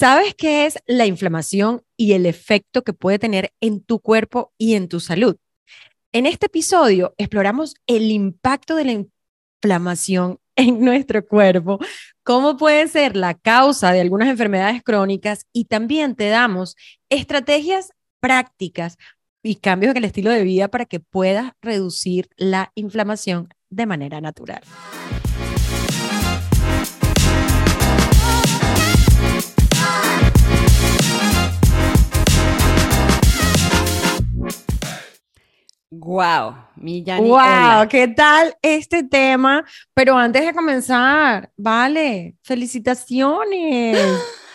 ¿Sabes qué es la inflamación y el efecto que puede tener en tu cuerpo y en tu salud? En este episodio exploramos el impacto de la inflamación en nuestro cuerpo, cómo puede ser la causa de algunas enfermedades crónicas y también te damos estrategias prácticas y cambios en el estilo de vida para que puedas reducir la inflamación de manera natural. Wow, mi Wow, ¿qué tal este tema? Pero antes de comenzar, vale, felicitaciones.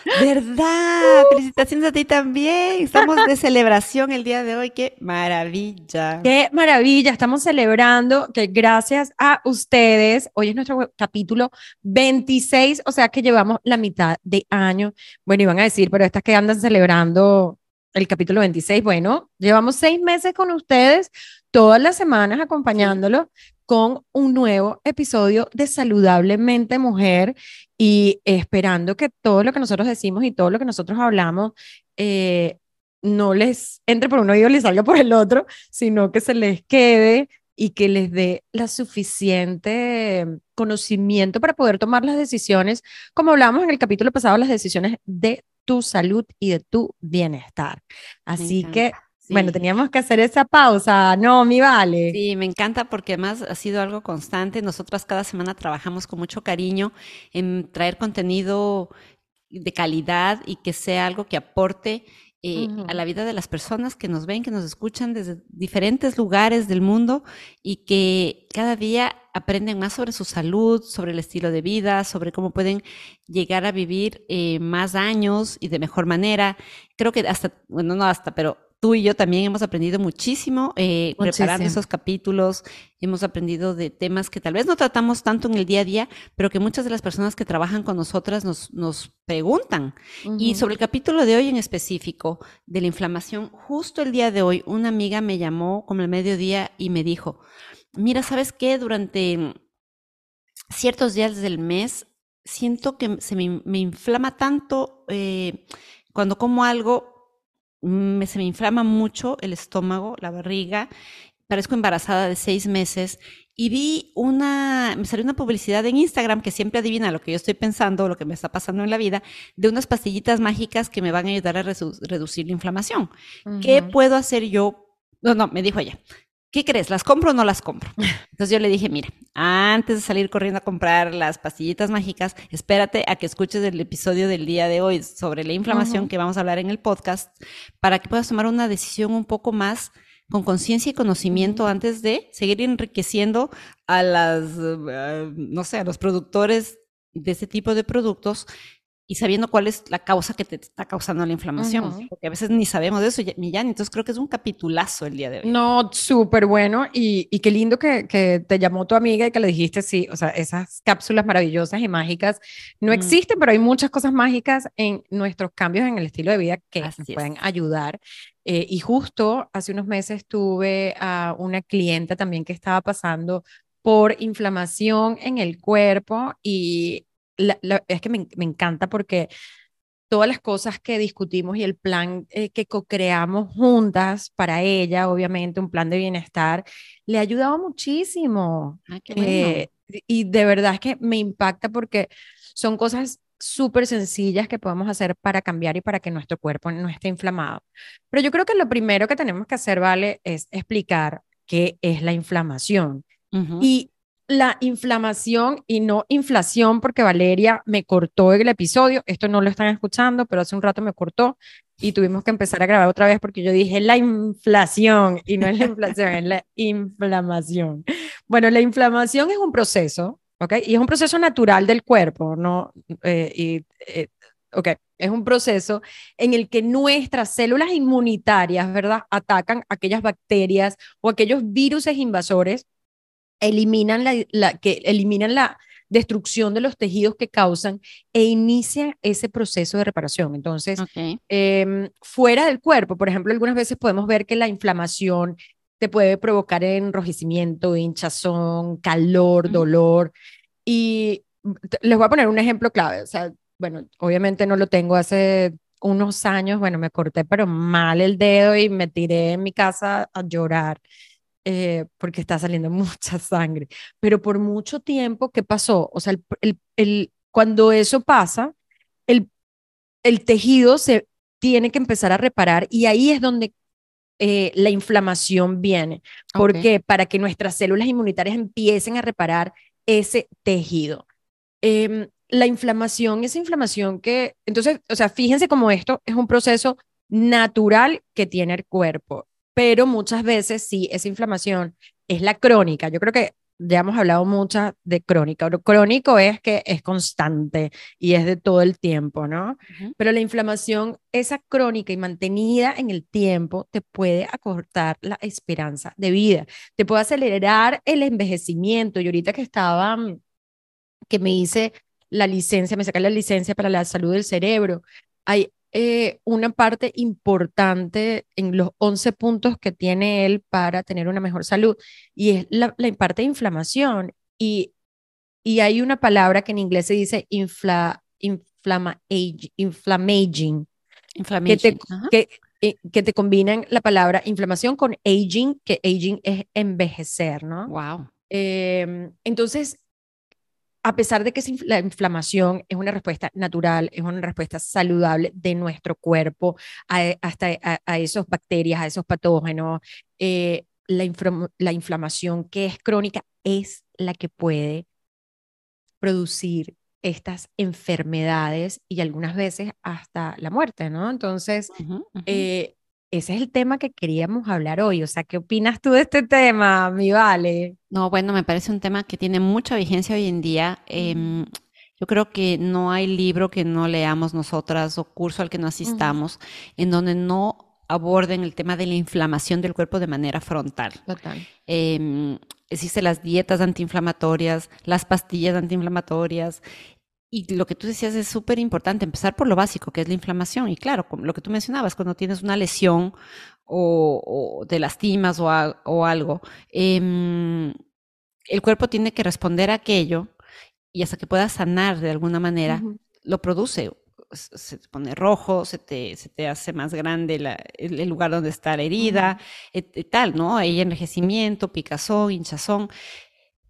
¿Verdad? Felicitaciones a ti también. Estamos de celebración el día de hoy. Qué maravilla. Qué maravilla. Estamos celebrando que gracias a ustedes, hoy es nuestro capítulo 26, o sea que llevamos la mitad de año. Bueno, iban a decir, pero estas que andan celebrando el capítulo 26. Bueno, llevamos seis meses con ustedes, todas las semanas acompañándolo con un nuevo episodio de Saludablemente Mujer y esperando que todo lo que nosotros decimos y todo lo que nosotros hablamos eh, no les entre por un oído y les salga por el otro, sino que se les quede y que les dé la suficiente conocimiento para poder tomar las decisiones, como hablamos en el capítulo pasado, las decisiones de tu salud y de tu bienestar. Así que, bueno, teníamos que hacer esa pausa, ¿no, mi vale? Sí, me encanta porque además ha sido algo constante. Nosotras cada semana trabajamos con mucho cariño en traer contenido de calidad y que sea algo que aporte eh, a la vida de las personas que nos ven, que nos escuchan desde diferentes lugares del mundo y que cada día aprenden más sobre su salud, sobre el estilo de vida, sobre cómo pueden llegar a vivir eh, más años y de mejor manera. Creo que hasta, bueno, no hasta, pero tú y yo también hemos aprendido muchísimo, eh, preparando esos capítulos, hemos aprendido de temas que tal vez no tratamos tanto en el día a día, pero que muchas de las personas que trabajan con nosotras nos, nos preguntan. Y sobre el capítulo de hoy en específico, de la inflamación, justo el día de hoy, una amiga me llamó como el mediodía y me dijo, mira, ¿sabes qué? Durante ciertos días del mes siento que se me, inflama tanto eh, cuando como algo me, se me inflama mucho el estómago, la barriga, parezco embarazada de seis meses y vi una, me salió una publicidad en Instagram que siempre adivina lo que yo estoy pensando, lo que me está pasando en la vida, de unas pastillitas mágicas que me van a ayudar a reducir la inflamación. ¿Qué puedo hacer yo? No, no, me dijo ella, ¿qué crees? ¿Las compro o no las compro? Entonces yo le dije, mira, antes de salir corriendo a comprar las pastillitas mágicas, espérate a que escuches el episodio del día de hoy sobre la inflamación que vamos a hablar en el podcast para que puedas tomar una decisión un poco más con conciencia y conocimiento antes de seguir enriqueciendo a las, eh, no sé, a los productores de este tipo de productos y sabiendo cuál es la causa que te está causando la inflamación, porque a veces ni sabemos de eso, Millán, entonces creo que es un capitulazo el día de hoy. No, súper bueno y, y, qué lindo que, que, te llamó tu amiga y que le dijiste, sí, o sea, esas cápsulas maravillosas y mágicas no mm. existen, pero hay muchas cosas mágicas en nuestros cambios en el estilo de vida que nos pueden ayudar. Eh, y justo hace unos meses tuve a una clienta también que estaba pasando por inflamación en el cuerpo y es que me, encanta porque todas las cosas que discutimos y el plan eh, que co-creamos juntas para ella, obviamente un plan de bienestar, le ha ayudado muchísimo. Ah, eh, y de verdad es que me impacta porque son cosas súper sencillas que podemos hacer para cambiar y para que nuestro cuerpo no esté inflamado. Pero yo creo que lo primero que tenemos que hacer, ¿vale? Es explicar qué es la inflamación. Y la inflamación y no inflación, porque Valeria me cortó el episodio. Esto no lo están escuchando, pero hace un rato me cortó y tuvimos que empezar a grabar otra vez porque yo dije la inflación y no es la inflación, es la inflamación. Bueno, la inflamación es un proceso, ¿ok? Y es un proceso natural del cuerpo, ¿no? Eh, y, eh, ok, es un proceso en el que nuestras células inmunitarias, ¿verdad? Atacan aquellas bacterias o aquellos virus invasores eliminan la, que eliminan la destrucción de los tejidos que causan e inician ese proceso de reparación. Entonces, em, fuera del cuerpo, por ejemplo, algunas veces podemos ver que la inflamación te puede provocar enrojecimiento, hinchazón, calor, dolor. Y les voy a poner un ejemplo clave. O sea, bueno, obviamente no lo tengo hace unos años, bueno, me corté pero mal el dedo y me tiré en mi casa a llorar eh, porque está saliendo mucha sangre. Pero por mucho tiempo, ¿qué pasó? O sea, el, el, cuando eso pasa, el, el tejido se tiene que empezar a reparar y ahí es donde eh, la inflamación viene. porque Para que nuestras células inmunitarias empiecen a reparar ese tejido. Em, la inflamación, esa inflamación que, entonces, o sea, fíjense cómo esto es un proceso natural que tiene el cuerpo pero muchas veces sí, esa inflamación es la crónica. Yo creo que ya hemos hablado mucho de crónica. Lo crónico es que es constante y es de todo el tiempo, ¿no? Pero la inflamación, esa crónica y mantenida en el tiempo, te puede acortar la esperanza de vida, te puede acelerar el envejecimiento. Y ahorita que estaba, mm, que me hice la licencia, me saqué la licencia para la salud del cerebro, hay eh, una parte importante en los 11 puntos que tiene él para tener una mejor salud y es la, parte de inflamación. Y, y hay una palabra que en inglés se dice infla, inflama, inflammaging, que te, que, eh, que te combinan la palabra inflamación con aging, que aging es envejecer, ¿no? Wow. Em, entonces, a pesar de que la inflamación es una respuesta natural, es una respuesta saludable de nuestro cuerpo a, hasta a, esas bacterias, a esos patógenos, eh, la, la inflamación que es crónica es la que puede producir estas enfermedades y algunas veces hasta la muerte, ¿no? Entonces, eh, ese es el tema que queríamos hablar hoy. O sea, ¿qué opinas tú de este tema, mi Vale? No, bueno, me parece un tema que tiene mucha vigencia hoy en día. Em, yo creo que no hay libro que no leamos nosotras o curso al que no asistamos en donde no aborden el tema de la inflamación del cuerpo de manera frontal. Total. Eh, existen las dietas antiinflamatorias, las pastillas antiinflamatorias, y lo que tú decías es súper importante, empezar por lo básico, que es la inflamación. Y claro, lo que tú mencionabas, cuando tienes una lesión o, te lastimas o, algo, em, el cuerpo tiene que responder a aquello y hasta que pueda sanar de alguna manera, lo produce. Se te pone rojo, se te, se te hace más grande el, lugar donde está la herida, y tal, ¿no? Hay envejecimiento, picazón, hinchazón.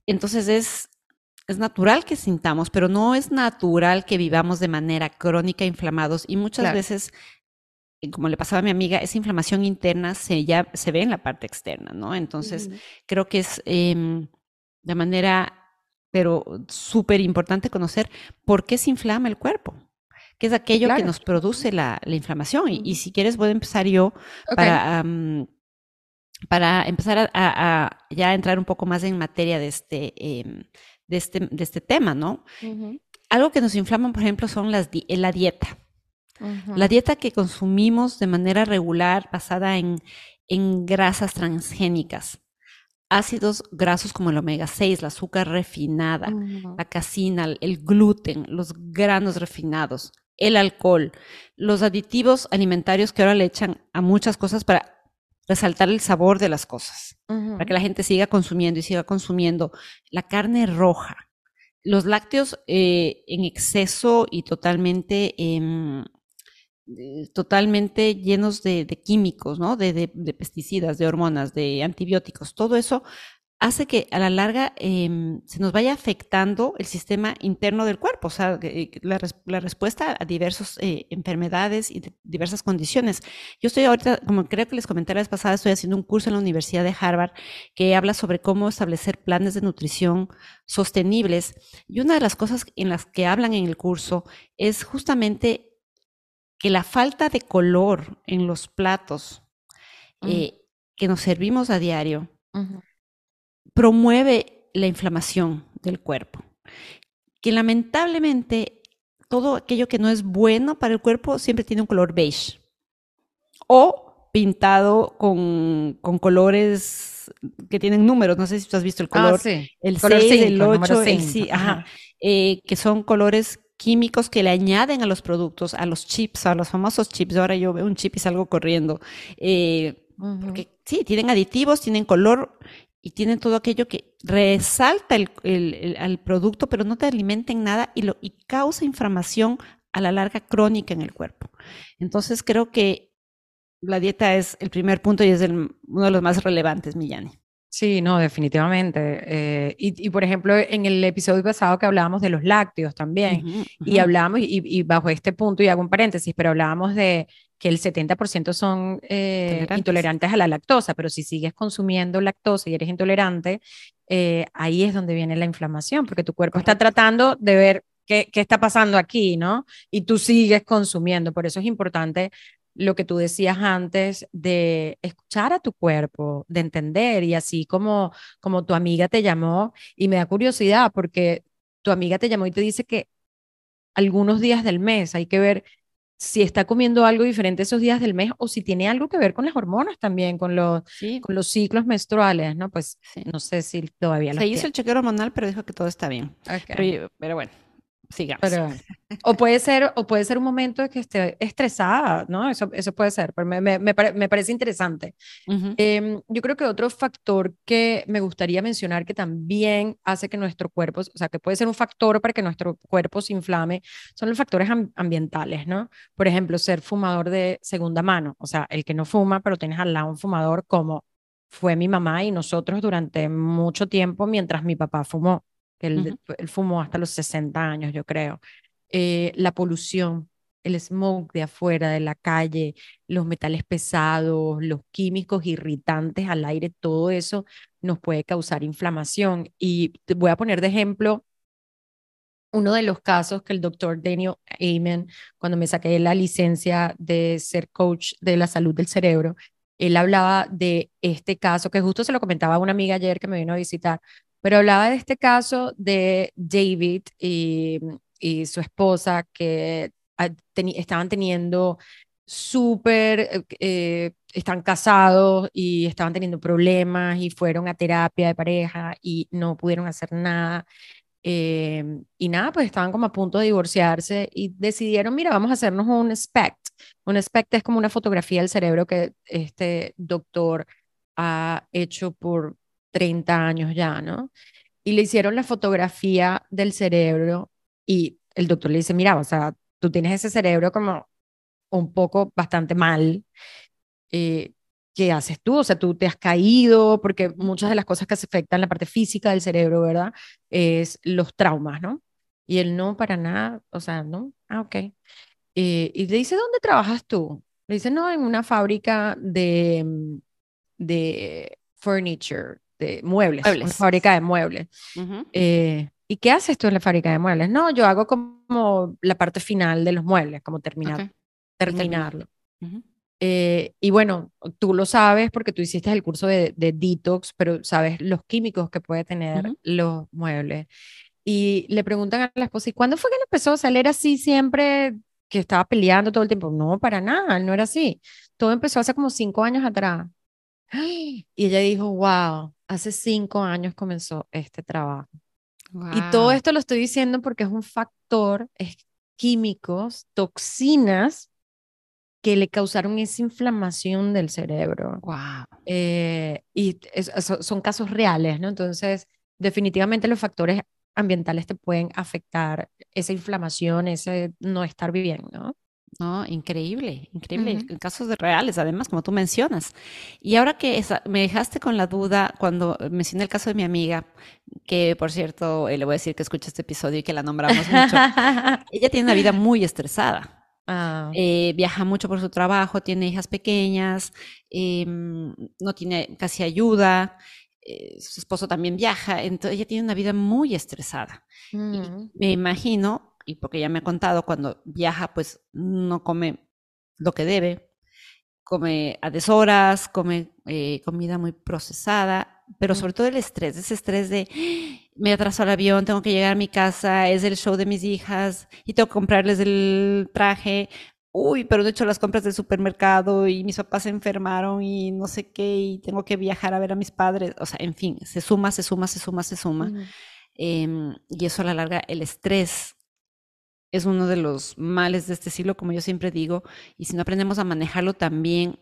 Entonces es es natural que sintamos, pero no es natural que vivamos de manera crónica inflamados y muchas veces, eh, como le pasaba a mi amiga, esa inflamación interna se, ya, se ve en la parte externa, ¿no? Entonces, creo que es em, de manera, pero súper importante conocer por qué se inflama el cuerpo que es aquello que nos produce la, inflamación. Y, si quieres, voy a empezar yo para, para empezar a, ya entrar un poco más en materia de este, em, de este, de este tema, ¿no? Algo que nos inflama, por ejemplo, son las la dieta. La dieta que consumimos de manera regular basada en, en grasas transgénicas, ácidos grasos como el omega 6, la azúcar refinada, la casina, el gluten, los granos refinados, el alcohol, los aditivos alimentarios que ahora le echan a muchas cosas para resaltar el sabor de las cosas, para que la gente siga consumiendo y siga consumiendo la carne roja, los lácteos eh, en exceso y totalmente, em, eh, totalmente llenos de, químicos, ¿no? de, pesticidas, de hormonas, de antibióticos, todo eso hace que a la larga em, se nos vaya afectando el sistema interno del cuerpo, o sea, eh, la, respuesta a diversas eh, enfermedades y diversas condiciones. Yo estoy ahorita, como creo que les comenté la vez pasada, estoy haciendo un curso en la Universidad de Harvard que habla sobre cómo establecer planes de nutrición sostenibles. Y una de las cosas en las que hablan en el curso es justamente que la falta de color en los platos mm. eh, que nos servimos a diario, promueve la inflamación del cuerpo. Que lamentablemente todo aquello que no es bueno para el cuerpo siempre tiene un color beige. O pintado con, colores que tienen números. No sé si tú has visto el color. Ah, El 6, el 8, el sí, ajá. Eh, que son colores químicos que le añaden a los productos, a los chips, a los famosos chips. Ahora yo veo un chip y salgo corriendo. Eh, porque sí, tienen aditivos, tienen color y tienen todo aquello que resalta el, el, producto, pero no te alimenta en nada y, lo, y causa inflamación a la larga crónica en el cuerpo. Entonces creo que la dieta es el primer punto y es uno de los más relevantes, Millani. Sí, no, definitivamente. Eh, y, por ejemplo, en el episodio pasado que hablábamos de los lácteos también, y hablábamos, y, bajo este punto, y hago un paréntesis, pero hablábamos de que el 70% son eh, intolerantes a la lactosa, pero si sigues consumiendo lactosa y eres intolerante, eh, ahí es donde viene la inflamación, porque tu cuerpo está tratando de ver qué, qué está pasando aquí, ¿no? Y tú sigues consumiendo. Por eso es importante lo que tú decías antes de escuchar a tu cuerpo, de entender y así como como tu amiga te llamó y me da curiosidad porque tu amiga te llamó y te dice que algunos días del mes hay que ver si está comiendo algo diferente esos días del mes o si tiene algo que ver con las hormonas también, con los, con los ciclos menstruales, ¿no? Pues no sé si todavía Se hizo el chequeo hormonal, pero dijo que todo está bien. pero bueno, sigamos. o puede ser, o puede ser un momento de que esté estresada, ¿no? Eso, eso puede ser, pero me, me, me, parece interesante. Em, yo creo que otro factor que me gustaría mencionar que también hace que nuestro cuerpo, o sea, que puede ser un factor para que nuestro cuerpo se inflame, son los factores ambientales, ¿no? Por ejemplo, ser fumador de segunda mano, o sea, el que no fuma, pero tienes al lado un fumador como fue mi mamá y nosotros durante mucho tiempo mientras mi papá fumó que él, fumó hasta los 60 años, yo creo. Eh, la polución, el smoke de afuera, de la calle, los metales pesados, los químicos irritantes al aire, todo eso nos puede causar inflamación. Y te voy a poner de ejemplo uno de los casos que el doctor Daniel Amen, cuando me saqué la licencia de ser coach de la salud del cerebro, él hablaba de este caso, que justo se lo comentaba a una amiga ayer que me vino a visitar, pero hablaba de este caso de David y, y su esposa que estaban teniendo súper, eh, eh, están casados y estaban teniendo problemas y fueron a terapia de pareja y no pudieron hacer nada. Eh, y nada, pues estaban como a punto de divorciarse y decidieron, mira, vamos a hacernos un SPECT. Un SPECT es como una fotografía del cerebro que este doctor ha hecho por 30 años ya, ¿no? Y le hicieron la fotografía del cerebro y el doctor le dice, mira, o sea, tú tienes ese cerebro como un poco bastante mal. Eh, ¿Qué haces tú? O sea, tú te has caído, porque muchas de las cosas que se afectan la parte física del cerebro, ¿verdad? Es los traumas, ¿no? Y él no, para nada, o sea, no, ah, ok. Eh, y le dice, ¿dónde trabajas tú? Le dice, no, en una fábrica de, de furniture, de muebles, una fábrica de muebles. Eh, ¿Y qué haces tú en la fábrica de muebles? No, yo hago como la parte final de los muebles, como terminar, terminarlo. Eh, y bueno, tú lo sabes porque tú hiciste el curso de, detox, pero sabes los químicos que puede tener los muebles. Y le preguntan a la esposa, ¿y cuándo fue que empezó a salir así siempre que estaba peleando todo el tiempo? No, para nada, no era así. Todo empezó hace como cinco años atrás. Y ella dijo, wow, hace cinco años comenzó este trabajo. Y todo esto lo estoy diciendo porque es un factor, es químicos, toxinas que le causaron esa inflamación del cerebro. Wow. Eh, y son casos reales, ¿no? Entonces, definitivamente los factores ambientales te pueden afectar esa inflamación, ese no estar bien, ¿no? No, increíble, increíble, en casos reales, además, como tú mencionas. Y ahora que me dejaste con la duda cuando mencioné el caso de mi amiga, que por cierto, eh, le voy a decir que escucha este episodio y que la nombramos mucho, ella tiene una vida muy estresada. Ah. Eh, viaja mucho por su trabajo, tiene hijas pequeñas, em, no tiene casi ayuda, eh, su esposo también viaja, entonces ella tiene una vida muy estresada. Mm. me imagino y porque ya me ha contado, cuando viaja, pues no come lo que debe, come a deshoras, come eh, comida muy procesada, pero sobre todo el estrés, ese estrés de me atraso al avión, tengo que llegar a mi casa, es el show de mis hijas y tengo que comprarles el traje. Uy, pero he hecho las compras del supermercado y mis papás se enfermaron y no sé qué y tengo que viajar a ver a mis padres. O sea, en fin, se suma, se suma, se suma, se suma. Em, y eso a la larga, el estrés es uno de los males de este siglo, como yo siempre digo, y si no aprendemos a manejarlo también,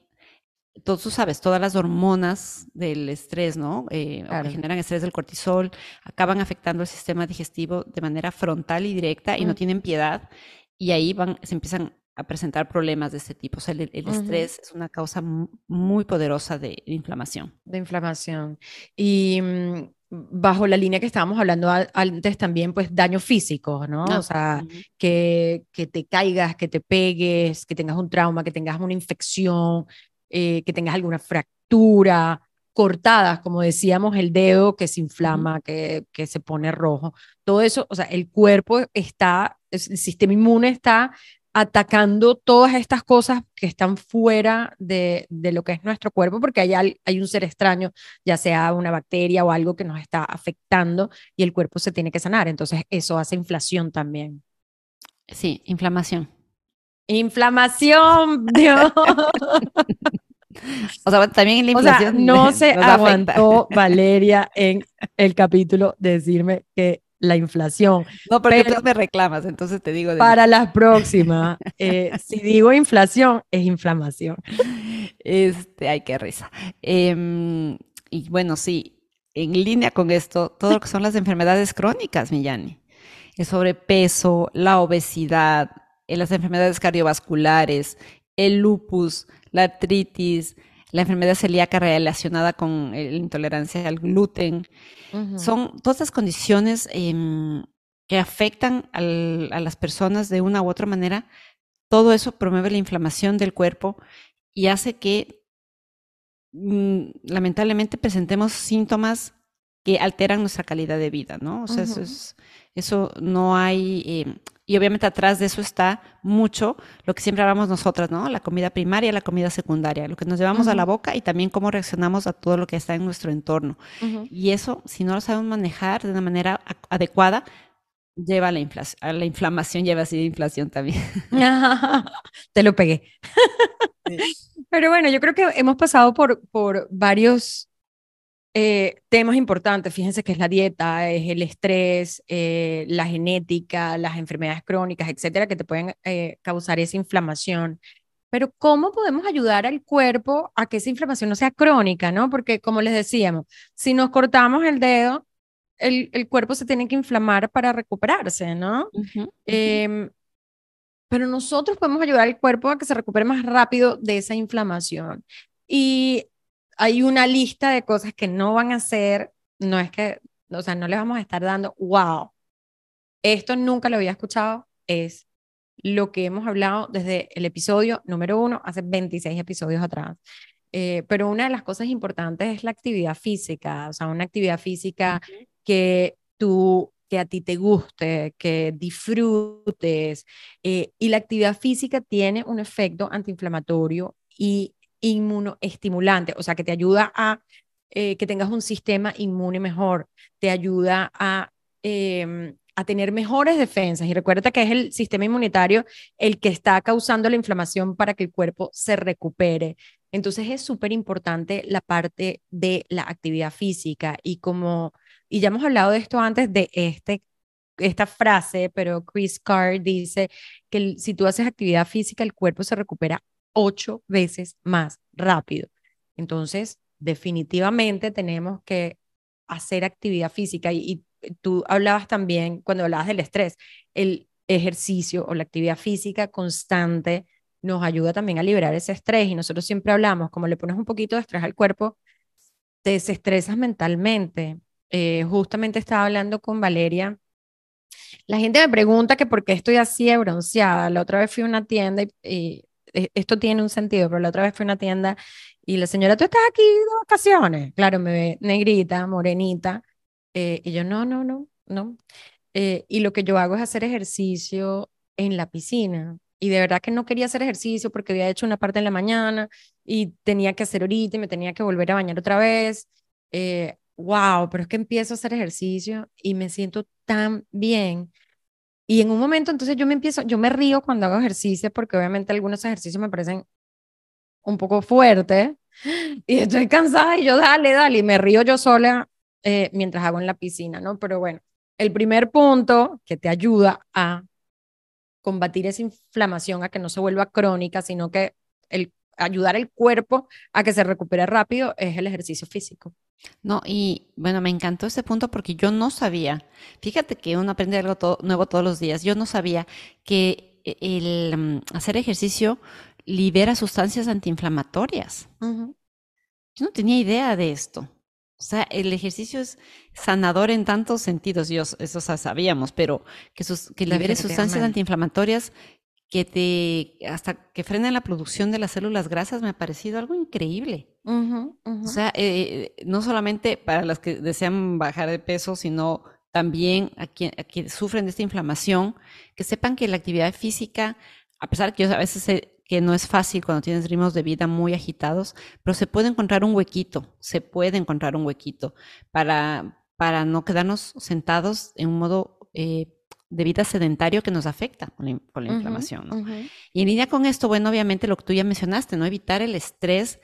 tú, tú sabes, todas las hormonas del estrés, ¿no? Eh, generan estrés del cortisol, acaban afectando el sistema digestivo de manera frontal y directa y no tienen piedad. y ahí van, se empiezan a presentar problemas de este tipo. O sea, el, estrés es una causa muy poderosa de, inflamación. De inflamación. Y mm, bajo la línea que estábamos hablando antes también, pues daño físico, ¿no? o sea, que, que, te caigas, que te pegues, que tengas un trauma, que tengas una infección, eh, que tengas alguna fractura, cortadas, como decíamos, el dedo que se inflama, que, que se pone rojo. Todo eso, o sea, el cuerpo está, el sistema inmune está atacando todas estas cosas que están fuera de, de, lo que es nuestro cuerpo, porque hay, hay un ser extraño, ya sea una bacteria o algo que nos está afectando y el cuerpo se tiene que sanar. Entonces, eso hace inflación también. Sí, inflamación. Inflamación, Dios. O sea, también la inflación. no se aguantó Valeria en el capítulo decirme que la inflación. No, porque tú me reclamas, entonces te digo. para la próxima, eh, si digo inflación, es inflamación. Este, ay, qué risa. Em, y bueno, sí, en línea con esto, todo lo que son las enfermedades crónicas, Millani. El sobrepeso, la obesidad, eh, las enfermedades cardiovasculares, el lupus, la artritis, la enfermedad celíaca relacionada con la intolerancia al gluten. Son todas estas condiciones em, que afectan a las personas de una u otra manera. Todo eso promueve la inflamación del cuerpo y hace que mm, lamentablemente presentemos síntomas que alteran nuestra calidad de vida, ¿no? O sea, eso, es, eso no hay, em, y obviamente atrás de eso está mucho lo que siempre hablamos nosotras, ¿no? La comida primaria, la comida secundaria, lo que nos llevamos a la boca y también cómo reaccionamos a todo lo que está en nuestro entorno. Y eso, si no lo sabemos manejar de una manera adecuada, lleva a la, a la inflamación, lleva así de inflación también. Te lo pegué. Pero bueno, yo creo que hemos pasado por, por varios eh, temas importantes, fíjense que es la dieta, es el estrés, eh, la genética, las enfermedades crónicas, etcétera, que te pueden eh, causar esa inflamación. Pero ¿cómo podemos ayudar al cuerpo a que esa inflamación no sea crónica, no? Porque como les decíamos, si nos cortamos el dedo, el, el cuerpo se tiene que inflamar para recuperarse, ¿no? Em, pero nosotros podemos ayudar al cuerpo a que se recupere más rápido de esa inflamación. Y hay una lista de cosas que no van a hacer, no es que, o sea, no le vamos a estar dando, wow, esto nunca lo había escuchado, es lo que hemos hablado desde el episodio número uno, hace 26 episodios atrás. Eh, pero una de las cosas importantes es la actividad física, o sea, una actividad física que tú que a ti te guste, que disfrutes. Eh, y la actividad física tiene un efecto antiinflamatorio y inmunoestimulante, o sea, que te ayuda a eh, que tengas un sistema inmune mejor, te ayuda a, em, a tener mejores defensas. Y recuerda que es el sistema inmunitario el que está causando la inflamación para que el cuerpo se recupere. Entonces es súper importante la parte de la actividad física y como, y ya hemos hablado de esto antes, de este esta frase, pero Chris Carr dice que si tú haces actividad física, el cuerpo se recupera ocho veces más rápido. Entonces, definitivamente tenemos que hacer actividad física y, tú hablabas también, cuando hablabas del estrés, el ejercicio o la actividad física constante nos ayuda también a liberar ese estrés y nosotros siempre hablamos, como le pones un poquito de estrés al cuerpo, te desestresas mentalmente. Eh, justamente estaba hablando con Valeria. La gente me pregunta que por qué estoy así bronceada. La otra vez fui a una tienda y esto tiene un sentido, pero la otra vez fui a una tienda y la señora, ¿tú estás aquí de vacaciones? Claro, me ve negrita, morenita, eh, y yo, no, no, no, no. Eh, y lo que yo hago es hacer ejercicio en la piscina. Y de verdad que no quería hacer ejercicio porque había hecho una parte en la mañana y tenía que hacer ahorita y me tenía que volver a bañar otra vez. wow, eh, pero es que empiezo a hacer ejercicio y me siento tan bien y en un momento entonces yo me empiezo, yo me río cuando hago ejercicio porque obviamente algunos ejercicios me parecen un poco fuertes y estoy cansada y yo dale, dale, y me río yo sola eh, mientras hago en la piscina, ¿no? Pero bueno, el primer punto que te ayuda a combatir esa inflamación, a que no se vuelva crónica, sino que el ayudar al cuerpo a que se recupere rápido es el ejercicio físico. No, y bueno, me encantó ese punto porque yo no sabía, fíjate que uno aprende algo nuevo todos los días, yo no sabía que e, el mm, hacer ejercicio libera sustancias antiinflamatorias. Yo no tenía idea de esto. O sea, el ejercicio es sanador en tantos sentidos, y eso sabíamos, pero que, que libere sustancias antiinflamatorias que te, hasta que frenen la producción de las células grasas, me ha parecido algo increíble. O sea, eh, no solamente para las que desean bajar de peso, sino también a quienes sufren de esta inflamación, que sepan que la actividad física, a pesar de que yo a veces sé que no es fácil cuando tienes ritmos de vida muy agitados, pero se puede encontrar un huequito, se puede encontrar un huequito para, para no quedarnos sentados en un modo eh, de vida sedentario que nos afecta con la, inflamación. Y en línea con esto, bueno, obviamente lo que tú ya mencionaste, ¿no? Evitar el estrés.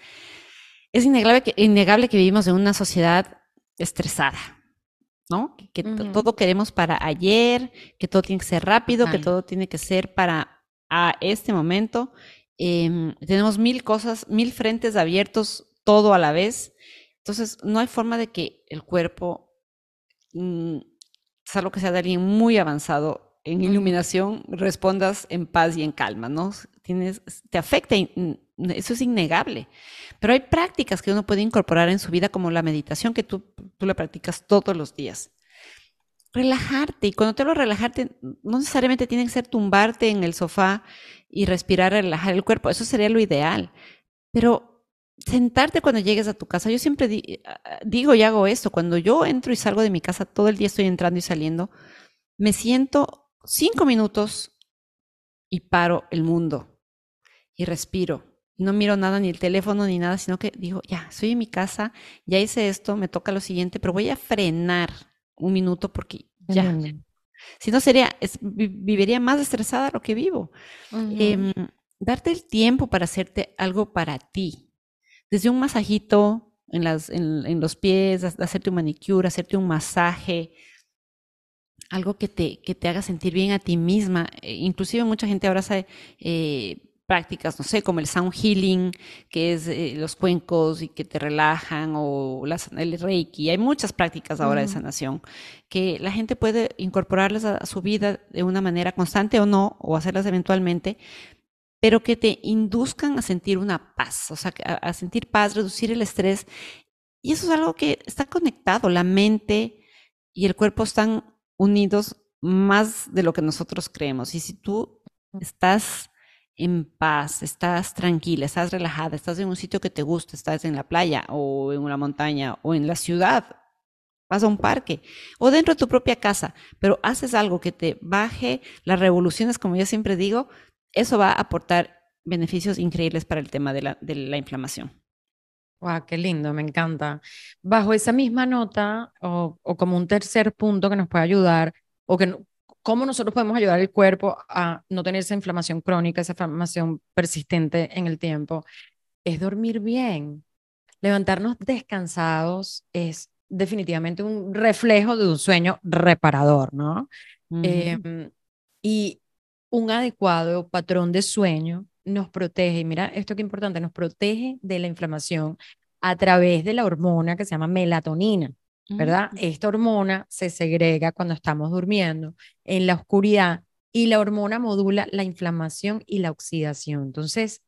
Es innegable que, innegable que vivimos en una sociedad estresada, ¿no? Que, todo queremos para ayer, que todo tiene que ser rápido, que todo tiene que ser para a este momento. Em, tenemos mil cosas, mil frentes abiertos, todo a la vez. Entonces, no hay forma de que el cuerpo mm, salvo que sea de alguien muy avanzado en iluminación, respondas en paz y en calma, ¿no? Tienes, te afecta, eso es innegable. Pero hay prácticas que uno puede incorporar en su vida, como la meditación, que tú, tú la practicas todos los días. Relajarte, y cuando te lo relajarte, no necesariamente tiene que ser tumbarte en el sofá y respirar, relajar el cuerpo, eso sería lo ideal. Pero sentarte cuando llegues a tu casa. Yo siempre digo y hago esto. Cuando yo entro y salgo de mi casa, todo el día estoy entrando y saliendo, me siento cinco minutos y paro el mundo y respiro. No miro nada, ni el teléfono, ni nada, sino que digo, ya, estoy en mi casa, ya hice esto, me toca lo siguiente, pero voy a frenar un minuto porque ya. Si no sería, viviría más estresada lo que vivo. Em, darte el tiempo para hacerte algo para ti, desde un masajito en, las, en, los pies, hacerte un manicure, hacerte un masaje, algo que te, que te haga sentir bien a ti misma. Eh, inclusive mucha gente ahora hace eh, prácticas, no sé, como el sound healing, que es eh, los cuencos y que te relajan, o el reiki. Hay muchas prácticas ahora de sanación que la gente puede incorporarlas a su vida de una manera constante o no, o hacerlas eventualmente, pero que te induzcan a sentir una paz, o sea, a, sentir paz, reducir el estrés. Y eso es algo que está conectado, la mente y el cuerpo están unidos más de lo que nosotros creemos. Y si tú estás en paz, estás tranquila, estás relajada, estás en un sitio que te gusta, estás en la playa o en una montaña o en la ciudad, vas a un parque o dentro de tu propia casa, pero haces algo que te baje las revoluciones, como yo siempre digo, eso va a aportar beneficios increíbles para el tema de la, inflamación. Wow, qué lindo, me encanta. Bajo esa misma nota, o, como un tercer punto que nos puede ayudar, o que cómo nosotros podemos ayudar al cuerpo a no tener esa inflamación crónica, esa inflamación persistente en el tiempo, es dormir bien. Levantarnos descansados es definitivamente un reflejo de un sueño reparador, ¿no? Em, y un adecuado patrón de sueño nos protege, mira esto que importante, nos protege de la inflamación a través de la hormona que se llama melatonina, ¿verdad? Esta hormona se segrega cuando estamos durmiendo en la oscuridad y la hormona modula la inflamación y la oxidación. Entonces,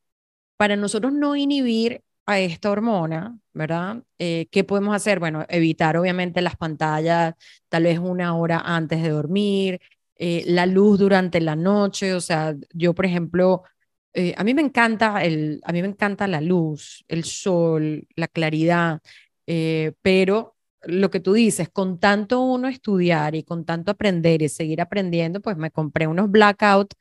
para nosotros no inhibir a esta hormona, ¿verdad? Eh, ¿Qué podemos hacer? Bueno, evitar obviamente las pantallas tal vez una hora antes de dormir, eh, la luz durante la noche, o sea, yo por ejemplo, eh, a mí me encanta el, a mí me encanta la luz, el sol, la claridad, eh, pero lo que tú dices, con tanto uno estudiar y con tanto aprender y seguir aprendiendo, pues me compré unos blackout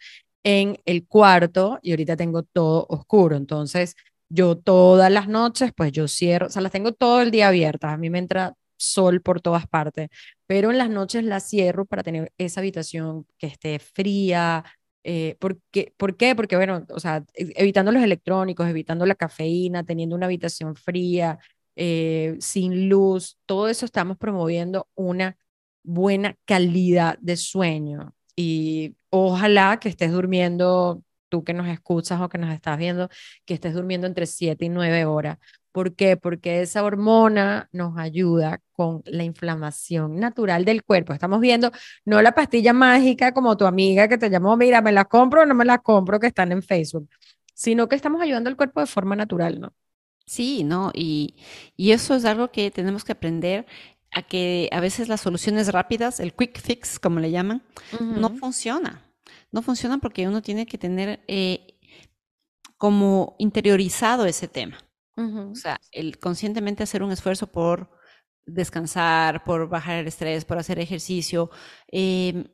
en el cuarto y ahorita tengo todo oscuro, entonces yo todas las noches, pues yo cierro, o sea, las tengo todo el día abiertas, a mí me entra sol por todas partes, pero en las noches la cierro para tener esa habitación que esté fría. Eh, porque, ¿Por qué? Porque, bueno, o sea, e, evitando los electrónicos, evitando la cafeína, teniendo una habitación fría, eh, sin luz, todo eso estamos promoviendo una buena calidad de sueño. Y ojalá que estés durmiendo, tú que nos escuchas o que nos estás viendo, que estés durmiendo entre 7 y 9 horas, ¿Por qué? Porque esa hormona nos ayuda con la inflamación natural del cuerpo. Estamos viendo, no la pastilla mágica como tu amiga que te llamó, mira, me la compro o no me la compro, que están en Facebook, sino que estamos ayudando al cuerpo de forma natural, ¿no? Sí, ¿no? Y, y eso es algo que tenemos que aprender a que a veces las soluciones rápidas, el quick fix, como le llaman, no funciona. No funciona porque uno tiene que tener eh, como interiorizado ese tema. O sea, el conscientemente hacer un esfuerzo por descansar, por bajar el estrés, por hacer ejercicio, em,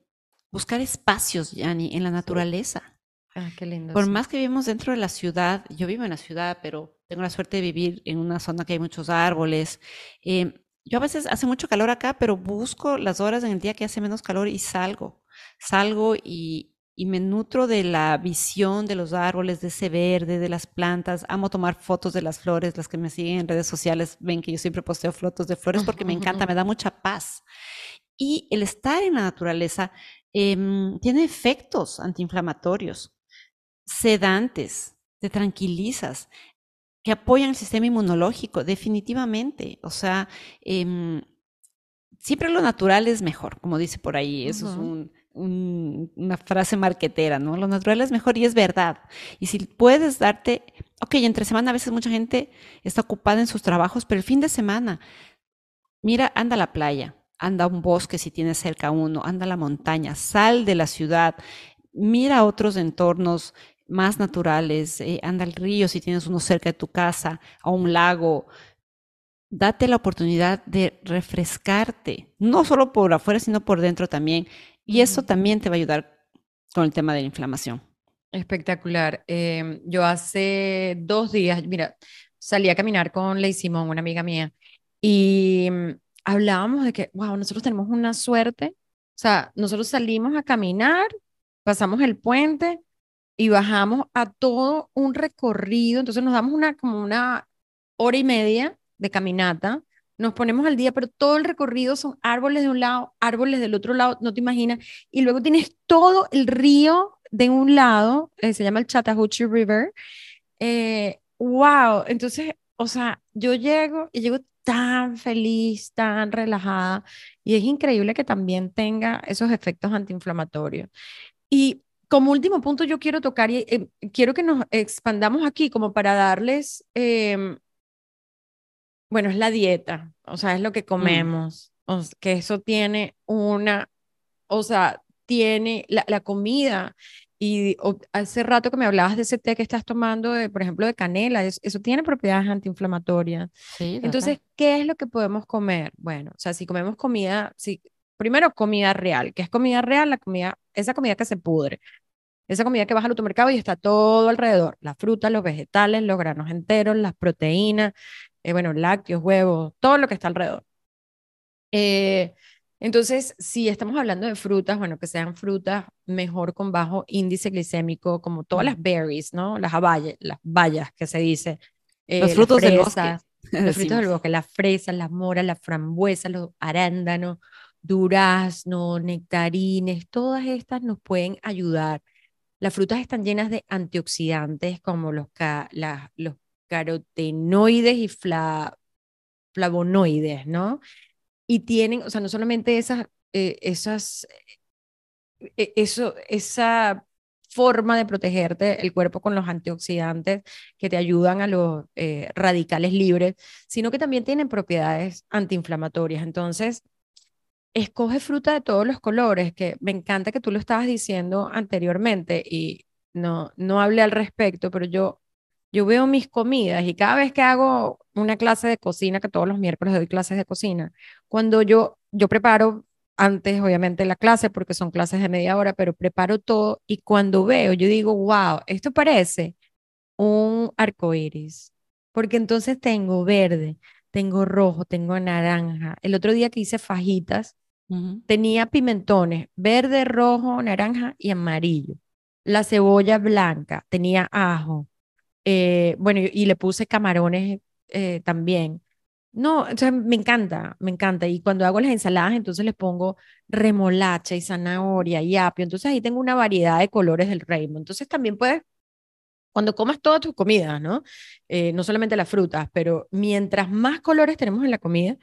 buscar espacios, Yani, en la naturaleza. Ah, qué lindo. Por más que vivimos dentro de la ciudad, yo vivo en la ciudad, pero tengo la suerte de vivir en una zona que hay muchos árboles. Em, yo a veces hace mucho calor acá, pero busco las horas en el día que hace menos calor y salgo. Salgo y, y me nutro de la visión de los árboles, de ese verde, de las plantas. Amo tomar fotos de las flores. Las que me siguen en redes sociales ven que yo siempre posteo fotos de flores porque me encanta, me da mucha paz. Y el estar en la naturaleza em, tiene efectos antiinflamatorios, sedantes, te tranquilizas, que apoyan el sistema inmunológico, definitivamente. O sea, em, siempre lo natural es mejor, como dice por ahí. Eso es un una frase marquetera, ¿no? Lo natural es mejor y es verdad. Y si puedes darte, ok, entre semana a veces mucha gente está ocupada en sus trabajos, pero el fin de semana, mira, anda a la playa, anda a un bosque si tienes cerca uno, anda a la montaña, sal de la ciudad, mira otros entornos más naturales, eh, anda al río si tienes uno cerca de tu casa, a un lago, date la oportunidad de refrescarte, no solo por afuera, sino por dentro también. Y eso también te va a ayudar con el tema de la inflamación. Espectacular. Em, yo hace dos días, mira, salí a caminar con Ley Simón, una amiga mía, y mm, hablábamos de que, wow, nosotros tenemos una suerte. O sea, nosotros salimos a caminar, pasamos el puente y bajamos a todo un recorrido. Entonces nos damos una como una hora y media de caminata nos ponemos al día, pero todo el recorrido son árboles de un lado, árboles del otro lado, no te imaginas, y luego tienes todo el río de un lado, eh, se llama el Chattahoochee River. Eh, wow, entonces, o sea, yo llego y llego tan feliz, tan relajada, y es increíble que también tenga esos efectos antiinflamatorios. Y como último punto, yo quiero tocar y eh, quiero que nos expandamos aquí como para darles em, bueno, es la dieta, o sea, es lo que mm. comemos, que eso tiene una, o sea, tiene la, comida. Y hace rato que me hablabas de ese té que estás tomando, de, por ejemplo, de canela, eso, tiene propiedades antiinflamatorias. Sí, Entonces, ¿qué es lo que podemos comer? Bueno, o sea, si comemos comida, si, primero comida real, ¿qué es comida real? La comida, esa comida que se pudre, esa comida que vas al automercado y está todo alrededor, las frutas, los vegetales, los granos enteros, las proteínas, eh, bueno, lácteos, huevos, todo lo que está alrededor. Eh, entonces, si estamos hablando de frutas, bueno, que sean frutas mejor con bajo índice glicémico, como todas las berries, ¿no? Las bayas, las bayas que se dice. Eh, los frutos del bosque. Los frutos del bosque, las fresas, las moras, las frambuesas, los arándanos, durazno, nectarines, todas estas nos pueden ayudar. Las frutas están llenas de antioxidantes como los, los carotenoides y flavonoides, ¿no? Y tienen, o sea, no solamente esas, eh, esas, eh, eso, esa forma de protegerte el cuerpo con los antioxidantes que te ayudan a los eh, radicales libres, sino que también tienen propiedades antiinflamatorias. Entonces, escoge fruta de todos los colores, que me encanta que tú lo estabas diciendo anteriormente y no, no hablé al respecto, pero yo yo veo mis comidas y cada vez que hago una clase de cocina, que todos los miércoles doy clases de cocina, cuando yo, yo preparo antes, obviamente, la clase, porque son clases de media hora, pero preparo todo y cuando veo, yo digo, wow, esto parece un arco iris, porque entonces tengo verde, tengo rojo, tengo naranja. El otro día que hice fajitas, tenía pimentones, verde, rojo, naranja y amarillo. La cebolla blanca, tenía ajo, eh, bueno, y, le puse camarones eh, también. No, entonces me encanta, me encanta. Y cuando hago las ensaladas, entonces les pongo remolacha y zanahoria y apio. Entonces ahí tengo una variedad de colores del rainbow. Entonces también puedes cuando comas todas tus comidas, ¿no? Eh, no solamente las frutas, pero mientras más colores tenemos en la comida,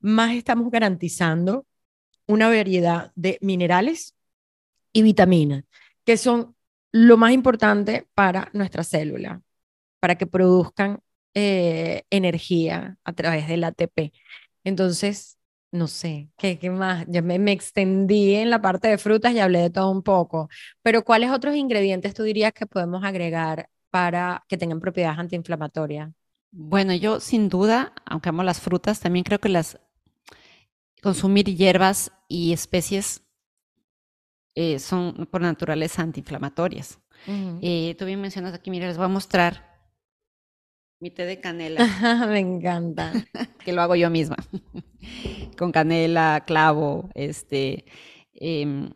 más estamos garantizando una variedad de minerales y vitaminas, que son lo más importante para nuestra célula, para que produzcan eh, energía a través del ATP. Entonces, no sé, ¿qué, qué más? Ya me, me, extendí en la parte de frutas y hablé de todo un poco, pero ¿cuáles otros ingredientes tú dirías que podemos agregar para que tengan propiedades antiinflamatorias? Bueno, yo sin duda, aunque amo las frutas, también creo que las consumir hierbas y especies eh, son por naturaleza antiinflamatorias. eh, tú bien mencionas aquí, mira, les voy a mostrar mi té de canela. Me encanta. que lo hago yo misma. Con canela, clavo, este, eh,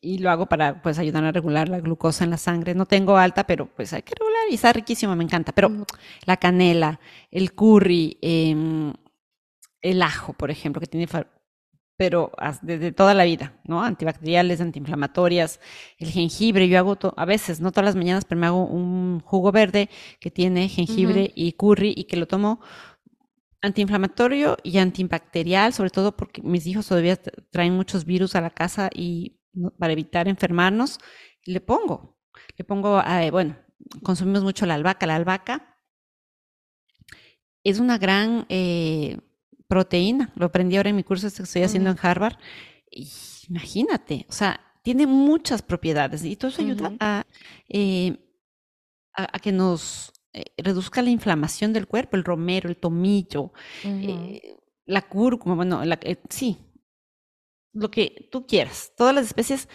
y lo hago para pues ayudar a regular la glucosa en la sangre. No tengo alta, pero pues hay que regular y está riquísimo, me encanta. Pero la canela, el curry, eh, el ajo, por ejemplo, que tiene pero desde toda la vida, ¿no? Antibacteriales, antiinflamatorias, el jengibre, yo hago a veces, no todas las mañanas, pero me hago un jugo verde que tiene jengibre y curry y que lo tomo antiinflamatorio y antibacterial, sobre todo porque mis hijos todavía traen muchos virus a la casa y para evitar enfermarnos, le pongo, le pongo, eh, bueno, consumimos mucho la albahaca, la albahaca es una gran eh, proteína. Lo aprendí ahora en mi curso este que estoy haciendo en Harvard. imagínate, o sea, tiene muchas propiedades y todo eso ayuda eh, a, a, que nos eh, reduzca la inflamación del cuerpo, el romero, el tomillo, eh, la cúrcuma, bueno, sí, lo que tú quieras. Todas las especies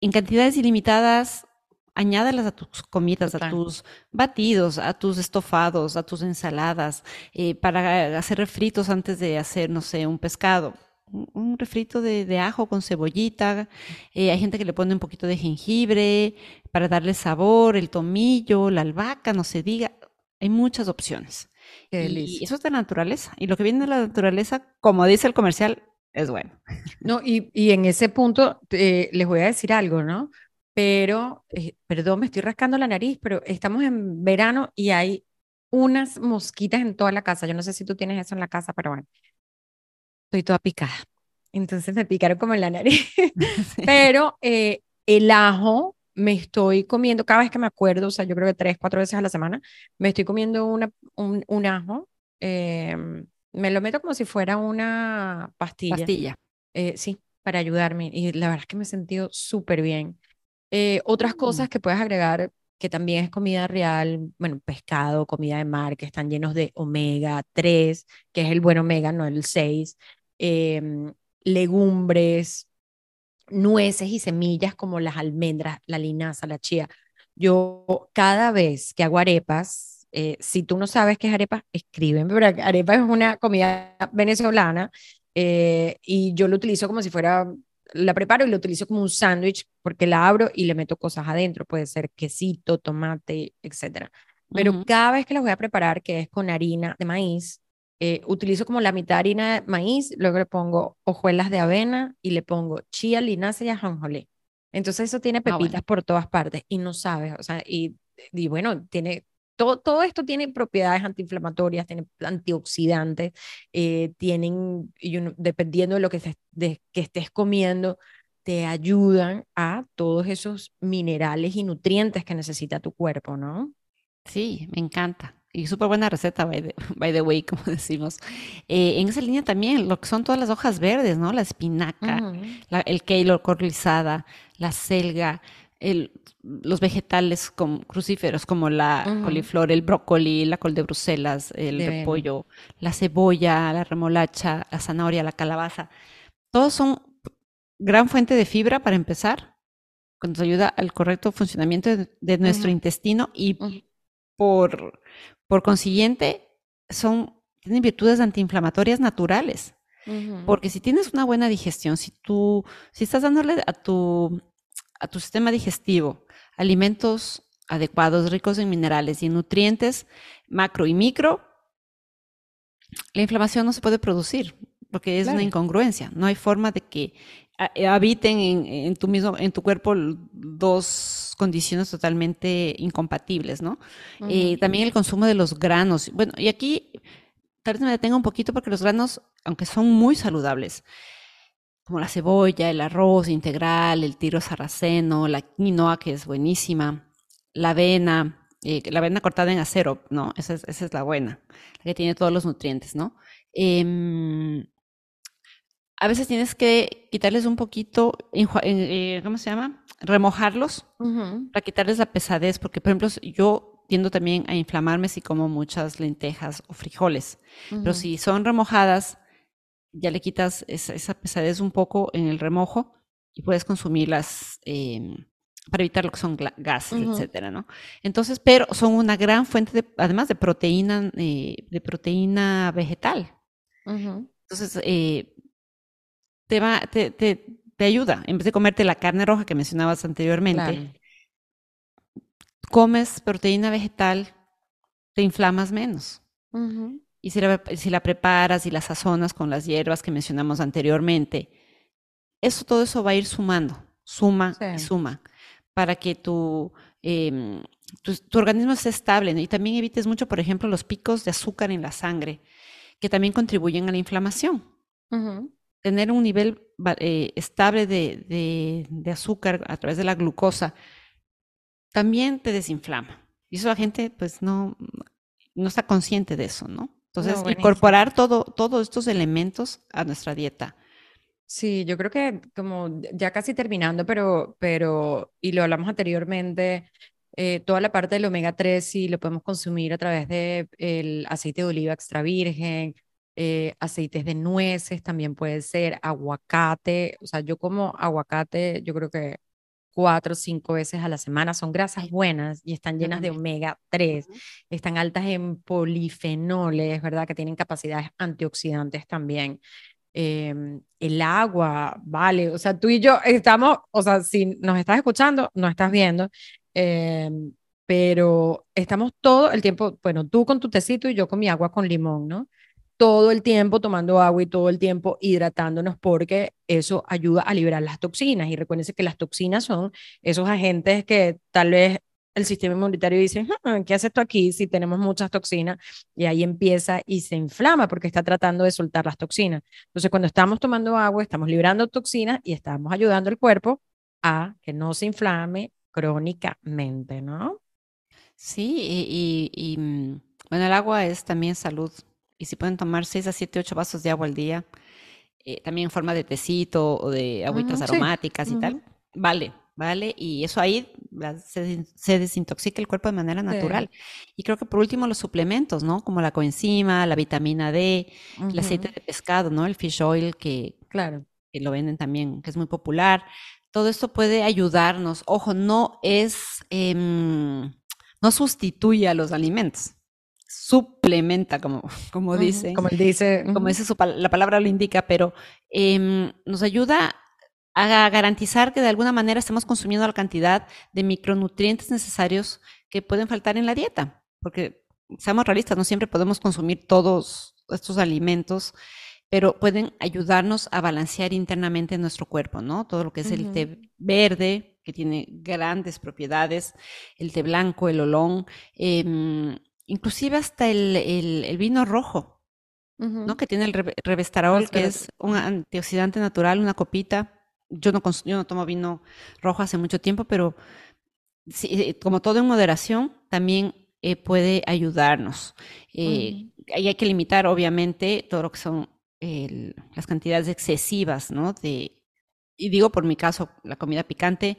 en cantidades ilimitadas añádalas a tus comidas, a tus batidos, a tus estofados, a tus ensaladas, eh, para hacer refritos antes de hacer, no sé, un pescado. Un refrito de, ajo con cebollita. Eh, hay gente que le pone un poquito de jengibre para darle sabor, el tomillo, la albahaca, no se diga. Hay muchas opciones. y eso es de la naturaleza. Y lo que viene de la naturaleza, como dice el comercial, es bueno. No, y, y en ese punto eh, les voy a decir algo, ¿no? Pero, eh, perdón, me estoy rascando la nariz, pero estamos en verano y hay unas mosquitas en toda la casa. Yo no sé si tú tienes eso en la casa, pero bueno, estoy toda picada. Entonces me picaron como en la nariz. Pero eh, el ajo me estoy comiendo cada vez que me acuerdo, o sea, yo creo que tres, cuatro veces a la semana, me estoy comiendo una, un, un ajo. Em, me lo meto como si fuera una pastilla. Pastilla. Eh, sí, para ayudarme. Y la verdad es que me he sentido súper bien. Eh, otras mm. cosas que puedes agregar, que también es comida real, bueno, pescado, comida de mar, que están llenos de omega 3, que es el buen omega, no el 6, em, legumbres, nueces y semillas como las almendras, la linaza, la chía. Yo cada vez que hago arepas, eh, si tú no sabes qué es arepa, escríbeme, pero arepa es una comida venezolana eh, y yo lo utilizo como si fuera la preparo y la utilizo como un sándwich porque la abro y le meto cosas adentro, puede ser quesito, tomate, etc. Pero cada vez que la voy a preparar, que es con harina de maíz, eh, utilizo como la mitad harina de maíz, luego le pongo hojuelas de avena y le pongo chía, linaza y ajonjolí. Entonces eso tiene ah, pepitas por todas partes y no sabes, o sea, y, y bueno, tiene todo, todo, esto tiene propiedades antiinflamatorias, tiene antioxidantes, eh, tienen, dependiendo de lo que, de, que estés comiendo, te ayudan a todos esos minerales y nutrientes que necesita tu cuerpo, ¿no? Sí, me encanta. Y súper buena receta, by the, way, como decimos. Eh, en esa línea también, lo que son todas las hojas verdes, ¿no? La espinaca, el kale corlizada, la selga, el, los vegetales como, crucíferos como la coliflor, el brócoli, la col de Bruselas, el repollo, la cebolla, la remolacha, la zanahoria, la calabaza. Todos son gran fuente de fibra para empezar, que nos ayuda al correcto funcionamiento de, nuestro intestino y por, por consiguiente son, tienen virtudes antiinflamatorias naturales. Porque si tienes una buena digestión, si tú, si estás dándole a tu a tu sistema digestivo alimentos adecuados, ricos en minerales y nutrientes macro y micro, la inflamación no se puede producir. porque es una incongruencia. No hay forma de que eh, habiten en, tu mismo, en tu cuerpo dos condiciones totalmente incompatibles, ¿no? Eh, también el consumo de los granos. Bueno, y aquí tal vez me detenga un poquito porque los granos, aunque son muy saludables, como la cebolla, el arroz integral, el tiro sarraceno, la quinoa, que es buenísima, la avena, eh, la avena cortada en acero, ¿no? Esa es, esa es, la buena, la que tiene todos los nutrientes, ¿no? Eh, a veces tienes que quitarles un poquito, eh, ¿cómo se llama? Remojarlos para quitarles la pesadez, porque por ejemplo yo tiendo también a inflamarme si como muchas lentejas o frijoles, pero si son remojadas, ya le quitas esa, pesadez un poco en el remojo y puedes consumirlas em, para evitar lo que son gases, etcétera, ¿no? Entonces, pero son una gran fuente, de, además de proteína, eh, de proteína vegetal. Entonces, eh, te, va, te, te, te, ayuda. En vez de comerte la carne roja que mencionabas anteriormente, comes proteína vegetal, te inflamas menos. Y si la, si la, preparas y la sazonas con las hierbas que mencionamos anteriormente, eso, todo eso va a ir sumando, suma y suma, para que tu, em, tu, organismo esté estable y también evites mucho, por ejemplo, los picos de azúcar en la sangre, que también contribuyen a la inflamación tener un nivel eh, estable de, azúcar a través de la glucosa también te desinflama. Y eso la gente pues no, no está consciente de eso, ¿no? Entonces, incorporar todo, todos estos elementos a nuestra dieta. Sí, yo creo que como ya casi terminando, pero, pero y lo hablamos anteriormente, eh, toda la parte del omega 3 sí lo podemos consumir a través del el aceite de oliva extra virgen, eh, aceites de nueces también puede ser, aguacate, o sea, yo como aguacate, yo creo que cuatro o cinco veces a la semana, son grasas buenas y están llenas de omega 3, están altas en polifenoles, ¿verdad? Que tienen capacidades antioxidantes también. Em, el agua, vale, o sea, tú y yo estamos, o sea, si nos estás escuchando, no estás viendo, em, pero estamos todo el tiempo, bueno, tú con tu tecito y yo con mi agua con limón, ¿no? Todo el tiempo tomando agua y todo el tiempo hidratándonos porque eso ayuda a liberar las toxinas. Y recuérdense que las toxinas son esos agentes que tal vez el sistema inmunitario dice, ah, ¿qué hace esto aquí si tenemos muchas toxinas? Y ahí empieza y se inflama porque está tratando de soltar las toxinas. Entonces, cuando estamos tomando agua, estamos liberando toxinas y estamos ayudando al cuerpo a que no se inflame crónicamente, ¿no? Sí, y, y mm, bueno, el agua es también salud y si pueden tomar 6 a 7, 8 vasos de agua al día, eh, también en forma de tecito o de agüitas aromáticas y tal, vale, vale. Y eso ahí se, desintoxica el cuerpo de manera natural. Y creo que por último los suplementos, ¿no? Como la coenzima, la vitamina D, el aceite de pescado, ¿no? El fish oil que, claro. que lo venden también, que es muy popular. Todo esto puede ayudarnos. Ojo, no es, em, no sustituye a los alimentos suplementa, como, como dice. Como él dice. Como dice la palabra lo indica, pero em, nos ayuda a garantizar que de alguna manera estamos consumiendo la cantidad de micronutrientes necesarios que pueden faltar en la dieta. Porque, seamos realistas, no siempre podemos consumir todos estos alimentos, pero pueden ayudarnos a balancear internamente nuestro cuerpo, ¿no? Todo lo que es el té verde, que tiene grandes propiedades, el té blanco, el olón, eh, inclusive hasta el, el, vino rojo, ¿no? Que tiene el revestarol, que es un antioxidante natural, una copita. Yo no, yo no tomo vino rojo hace mucho tiempo, pero eh, como todo en moderación, también eh, puede ayudarnos. Eh, hay que limitar, obviamente, todo lo que son las cantidades excesivas, ¿no? De, y digo por mi caso, la comida picante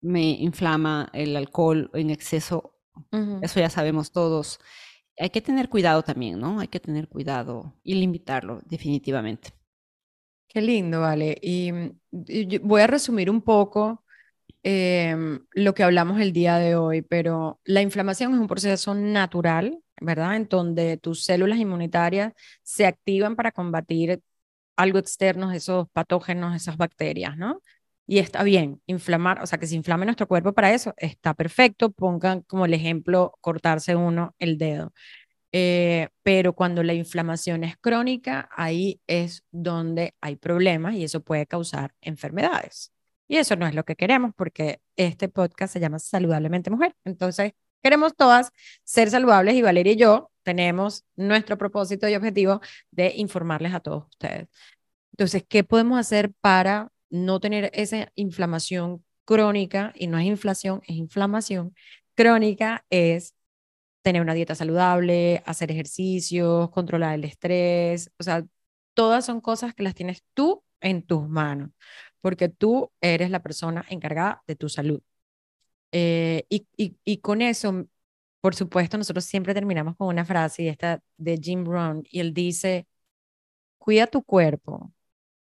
me inflama, el alcohol en exceso eso ya sabemos todos. Hay que tener cuidado también, ¿no? Hay que tener cuidado y limitarlo definitivamente. Qué lindo, vale. Y, voy a resumir un poco em, lo que hablamos el día de hoy, pero la inflamación es un proceso natural, ¿verdad? En donde tus células inmunitarias se activan para combatir algo externo, esos patógenos, esas bacterias, ¿no? Y está bien, inflamar, o sea, que se inflame nuestro cuerpo para eso, está perfecto, pongan como el ejemplo cortarse uno el dedo. Eh, pero cuando la inflamación es crónica, ahí es donde hay problemas y eso puede causar enfermedades. Y eso no es lo que queremos porque este podcast se llama Saludablemente Mujer. Entonces, queremos todas ser saludables y Valeria y yo tenemos nuestro propósito y objetivo de informarles a todos ustedes. Entonces, ¿qué podemos hacer para no tener esa inflamación crónica? Y no es inflación, es inflamación crónica, es tener una dieta saludable, hacer ejercicios, controlar el estrés, o sea, todas son cosas que las tienes tú en tus manos, porque tú eres la persona encargada de tu salud. Eh, y, y, y, con eso, por supuesto, nosotros siempre terminamos con una frase, esta de Jim Brown, y él dice, cuida tu cuerpo,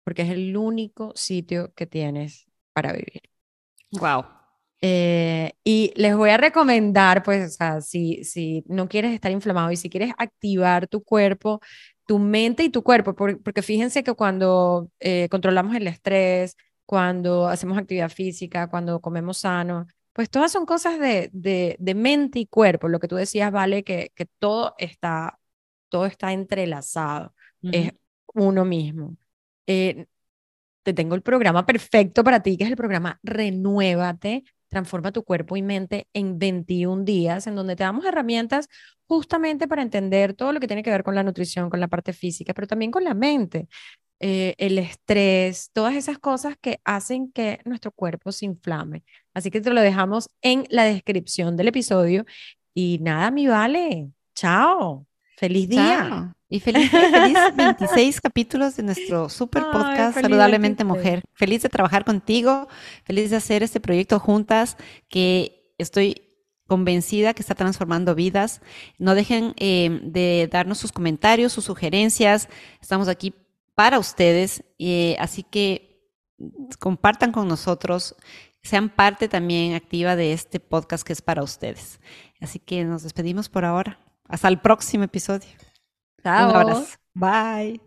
porque es el único sitio que tienes para vivir. Wow. Eh, y les voy a recomendar, pues, o sea, si, si no quieres estar inflamado y si quieres activar tu cuerpo, tu mente y tu cuerpo, porque fíjense que cuando eh, controlamos el estrés, cuando hacemos actividad física, cuando comemos sano, pues todas son cosas de, de, de mente y cuerpo. Lo que tú decías, vale, que, que todo está, todo está entrelazado, es uno mismo. Eh, te tengo el programa perfecto para ti, que es el programa Renuévate, transforma tu cuerpo y mente en 21 días, en donde te damos herramientas justamente para entender todo lo que tiene que ver con la nutrición, con la parte física, pero también con la mente, eh, el estrés, todas esas cosas que hacen que nuestro cuerpo se inflame. Así que te lo dejamos en la descripción del episodio. Y nada, mi vale. Chao. Feliz día. Y feliz, feliz 26 capítulos de nuestro super podcast Saludablemente Mujer. Feliz de trabajar contigo, feliz de hacer este proyecto juntas que estoy convencida que está transformando vidas. No dejen eh, de darnos sus comentarios, sus sugerencias. Estamos aquí para ustedes, eh, así que compartan con nosotros, sean parte también activa de este podcast que es para ustedes. Así que nos despedimos por ahora. Hasta el próximo episodio. Chao. Un abrazo. Bye.